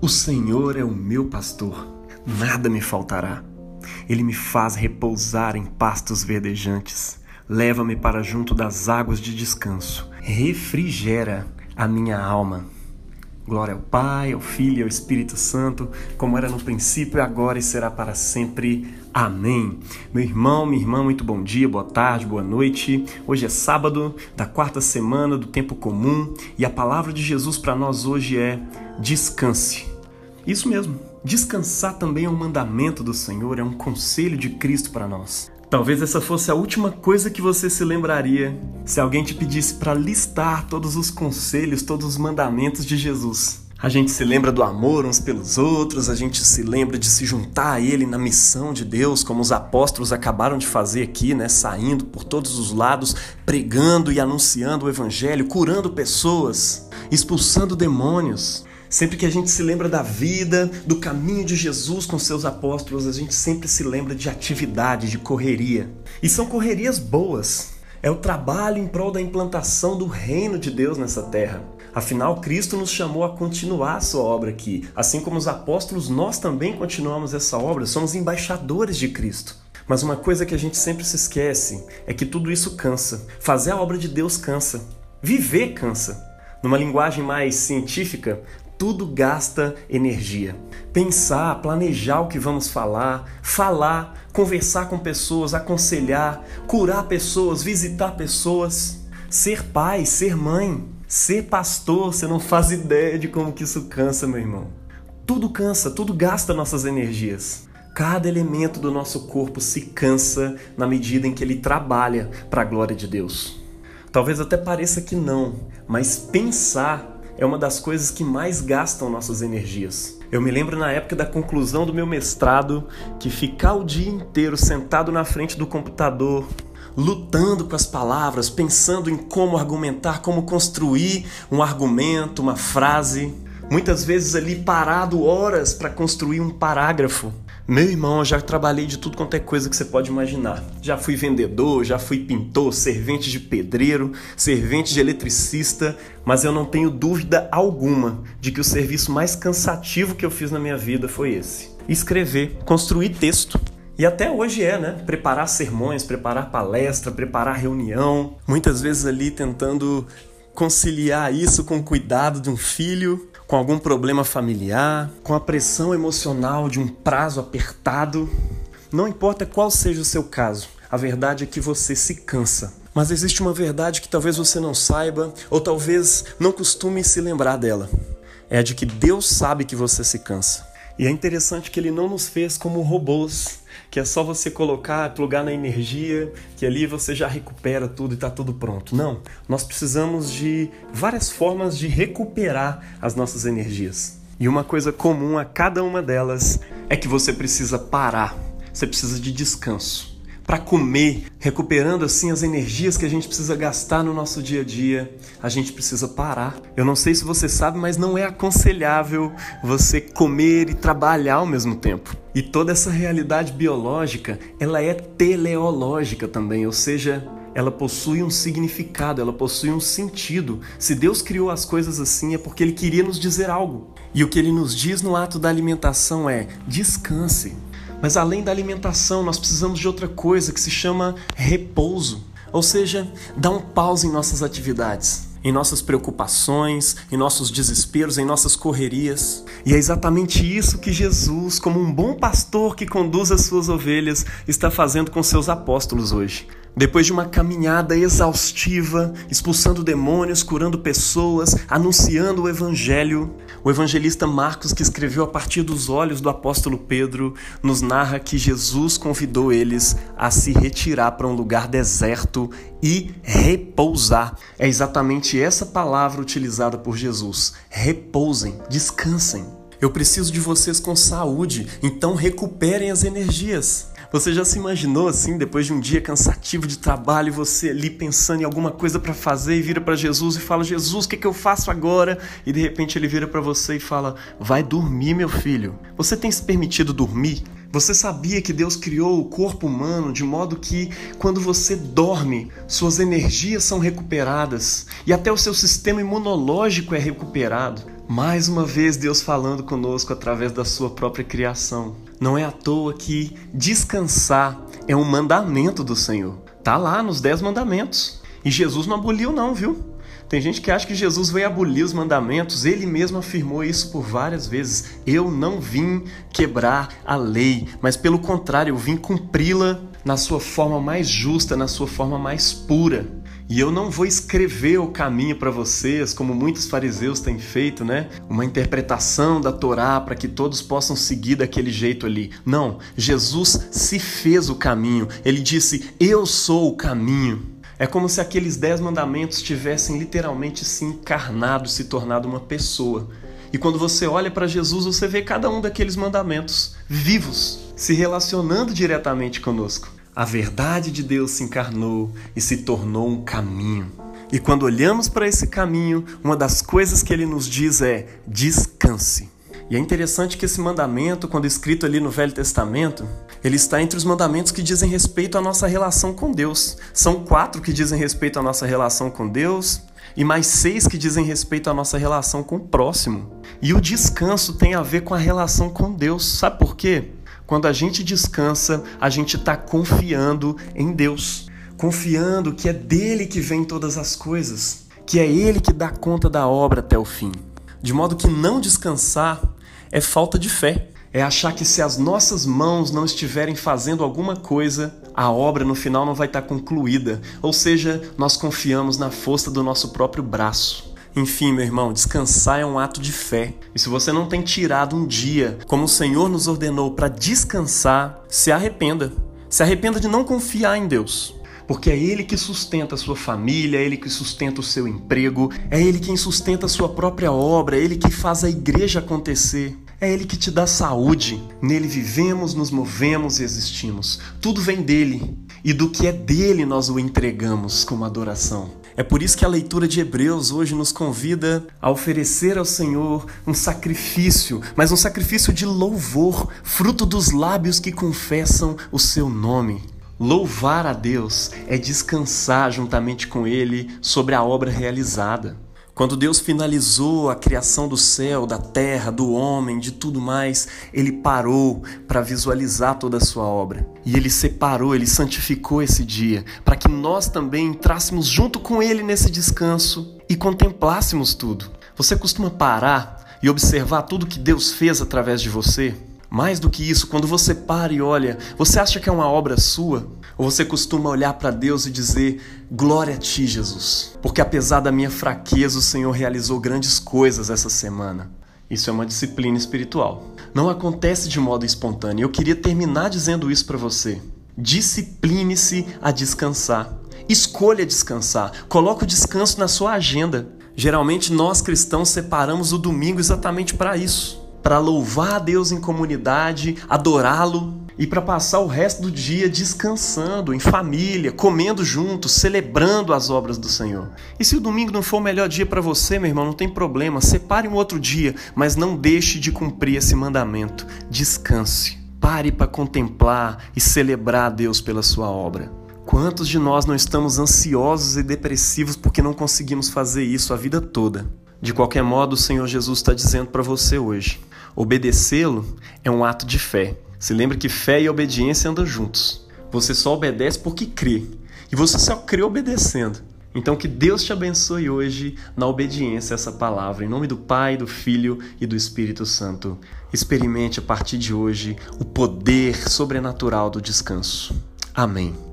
O Senhor é o meu pastor, nada me faltará. Ele me faz repousar em pastos verdejantes, leva-me para junto das águas de descanso, refrigera a minha alma. Glória ao Pai, ao Filho e ao Espírito Santo, como era no princípio, agora e será para sempre. Amém. Meu irmão, minha irmã, muito bom dia, boa tarde, boa noite. Hoje é sábado da quarta semana do tempo comum e a palavra de Jesus para nós hoje é: descanse. Isso mesmo, descansar também é um mandamento do Senhor, é um conselho de Cristo para nós. Talvez essa fosse a última coisa que você se lembraria se alguém te pedisse para listar todos os conselhos, todos os mandamentos de Jesus. A gente se lembra do amor uns pelos outros, a gente se lembra de se juntar a Ele na missão de Deus, como os apóstolos acabaram de fazer aqui, né? Saindo por todos os lados, pregando e anunciando o Evangelho, curando pessoas, expulsando demônios. Sempre que a gente se lembra da vida, do caminho de Jesus com seus apóstolos, a gente sempre se lembra de atividade, de correria. E são correrias boas. É o trabalho em prol da implantação do reino de Deus nessa terra. Afinal, Cristo nos chamou a continuar a sua obra aqui. Assim como os apóstolos, nós também continuamos essa obra, somos embaixadores de Cristo. Mas uma coisa que a gente sempre se esquece é que tudo isso cansa. Fazer a obra de Deus cansa. Viver cansa. Numa linguagem mais científica, tudo gasta energia. Pensar, planejar o que vamos falar, falar, conversar com pessoas, aconselhar, curar pessoas, visitar pessoas, ser pai, ser mãe, ser pastor, você não faz ideia de como que isso cansa, meu irmão. Tudo cansa, tudo gasta nossas energias. Cada elemento do nosso corpo se cansa na medida em que ele trabalha para a glória de Deus. Talvez até pareça que não, mas pensar é uma das coisas que mais gastam nossas energias. Eu me lembro na época da conclusão do meu mestrado que ficar o dia inteiro sentado na frente do computador, lutando com as palavras, pensando em como argumentar, como construir um argumento, uma frase, muitas vezes ali parado horas para construir um parágrafo. Meu irmão, eu já trabalhei de tudo quanto é coisa que você pode imaginar. Já fui vendedor, já fui pintor, servente de pedreiro, servente de eletricista, mas eu não tenho dúvida alguma de que o serviço mais cansativo que eu fiz na minha vida foi esse: escrever, construir texto. E até hoje é, né? Preparar sermões, preparar palestra, preparar reunião, muitas vezes ali tentando conciliar isso com o cuidado de um filho, com algum problema familiar, com a pressão emocional de um prazo apertado. Não importa qual seja o seu caso, a verdade é que você se cansa. Mas existe uma verdade que talvez você não saiba, ou talvez não costume se lembrar dela. É a de que Deus sabe que você se cansa. E é interessante que ele não nos fez como robôs, que é só você colocar, plugar na energia, que ali você já recupera tudo e está tudo pronto. Não, nós precisamos de várias formas de recuperar as nossas energias. E uma coisa comum a cada uma delas é que você precisa parar, você precisa de descanso para comer, recuperando assim as energias que a gente precisa gastar no nosso dia a dia, a gente precisa parar. Eu não sei se você sabe, mas não é aconselhável você comer e trabalhar ao mesmo tempo. E toda essa realidade biológica, ela é teleológica também, ou seja, ela possui um significado, ela possui um sentido. Se Deus criou as coisas assim é porque ele queria nos dizer algo. E o que ele nos diz no ato da alimentação é: descanse. Mas além da alimentação, nós precisamos de outra coisa que se chama repouso. Ou seja, dar um pause em nossas atividades, em nossas preocupações, em nossos desesperos, em nossas correrias. E é exatamente isso que Jesus, como um bom pastor que conduz as suas ovelhas, está fazendo com seus apóstolos hoje. Depois de uma caminhada exaustiva, expulsando demônios, curando pessoas, anunciando o Evangelho, o evangelista Marcos, que escreveu a partir dos olhos do apóstolo Pedro, nos narra que Jesus convidou eles a se retirar para um lugar deserto e repousar. É exatamente essa palavra utilizada por Jesus. Repousem, descansem. Eu preciso de vocês com saúde, então recuperem as energias. Você já se imaginou assim, depois de um dia cansativo de trabalho, você ali pensando em alguma coisa para fazer e vira para Jesus e fala: Jesus, o que, que eu faço agora? E de repente ele vira para você e fala: Vai dormir, meu filho. Você tem se permitido dormir? Você sabia que Deus criou o corpo humano de modo que, quando você dorme, suas energias são recuperadas e até o seu sistema imunológico é recuperado? Mais uma vez, Deus falando conosco através da sua própria criação. Não é à toa que descansar é um mandamento do Senhor. Tá lá nos Dez Mandamentos. E Jesus não aboliu, não, viu? Tem gente que acha que Jesus veio abolir os mandamentos, ele mesmo afirmou isso por várias vezes. Eu não vim quebrar a lei, mas pelo contrário, eu vim cumpri-la na sua forma mais justa, na sua forma mais pura. E eu não vou escrever o caminho para vocês, como muitos fariseus têm feito, né? Uma interpretação da Torá para que todos possam seguir daquele jeito ali. Não, Jesus se fez o caminho. Ele disse: Eu sou o caminho. É como se aqueles dez mandamentos tivessem literalmente se encarnado, se tornado uma pessoa. E quando você olha para Jesus, você vê cada um daqueles mandamentos vivos, se relacionando diretamente conosco a verdade de Deus se encarnou e se tornou um caminho. E quando olhamos para esse caminho, uma das coisas que ele nos diz é: descanse. E é interessante que esse mandamento, quando escrito ali no Velho Testamento, ele está entre os mandamentos que dizem respeito à nossa relação com Deus. São quatro que dizem respeito à nossa relação com Deus e mais seis que dizem respeito à nossa relação com o próximo. E o descanso tem a ver com a relação com Deus. Sabe por quê? Quando a gente descansa, a gente está confiando em Deus, confiando que é dele que vem todas as coisas, que é ele que dá conta da obra até o fim. De modo que não descansar é falta de fé. É achar que se as nossas mãos não estiverem fazendo alguma coisa, a obra no final não vai estar concluída. Ou seja, nós confiamos na força do nosso próprio braço. Enfim, meu irmão, descansar é um ato de fé. E se você não tem tirado um dia, como o Senhor nos ordenou, para descansar, se arrependa. Se arrependa de não confiar em Deus. Porque é Ele que sustenta a sua família, é Ele que sustenta o seu emprego, é Ele quem sustenta a sua própria obra, é Ele que faz a igreja acontecer. É Ele que te dá saúde. Nele vivemos, nos movemos e existimos. Tudo vem dele. E do que é dele nós o entregamos como adoração. É por isso que a leitura de Hebreus hoje nos convida a oferecer ao Senhor um sacrifício, mas um sacrifício de louvor, fruto dos lábios que confessam o seu nome. Louvar a Deus é descansar juntamente com Ele sobre a obra realizada. Quando Deus finalizou a criação do céu, da terra, do homem, de tudo mais, ele parou para visualizar toda a sua obra. E ele separou, ele santificou esse dia, para que nós também entrássemos junto com ele nesse descanso e contemplássemos tudo. Você costuma parar e observar tudo que Deus fez através de você? Mais do que isso, quando você para e olha, você acha que é uma obra sua? Ou você costuma olhar para Deus e dizer: Glória a ti, Jesus? Porque apesar da minha fraqueza, o Senhor realizou grandes coisas essa semana. Isso é uma disciplina espiritual. Não acontece de modo espontâneo. Eu queria terminar dizendo isso para você. Discipline-se a descansar. Escolha descansar. Coloque o descanso na sua agenda. Geralmente nós cristãos separamos o domingo exatamente para isso para louvar a Deus em comunidade, adorá-lo e para passar o resto do dia descansando em família, comendo juntos, celebrando as obras do Senhor. E se o domingo não for o melhor dia para você, meu irmão, não tem problema, separe um outro dia, mas não deixe de cumprir esse mandamento. Descanse. Pare para contemplar e celebrar a Deus pela sua obra. Quantos de nós não estamos ansiosos e depressivos porque não conseguimos fazer isso a vida toda? De qualquer modo, o Senhor Jesus está dizendo para você hoje: obedecê-lo é um ato de fé. Se lembre que fé e obediência andam juntos. Você só obedece porque crê. E você só crê obedecendo. Então que Deus te abençoe hoje na obediência a essa palavra. Em nome do Pai, do Filho e do Espírito Santo. Experimente a partir de hoje o poder sobrenatural do descanso. Amém.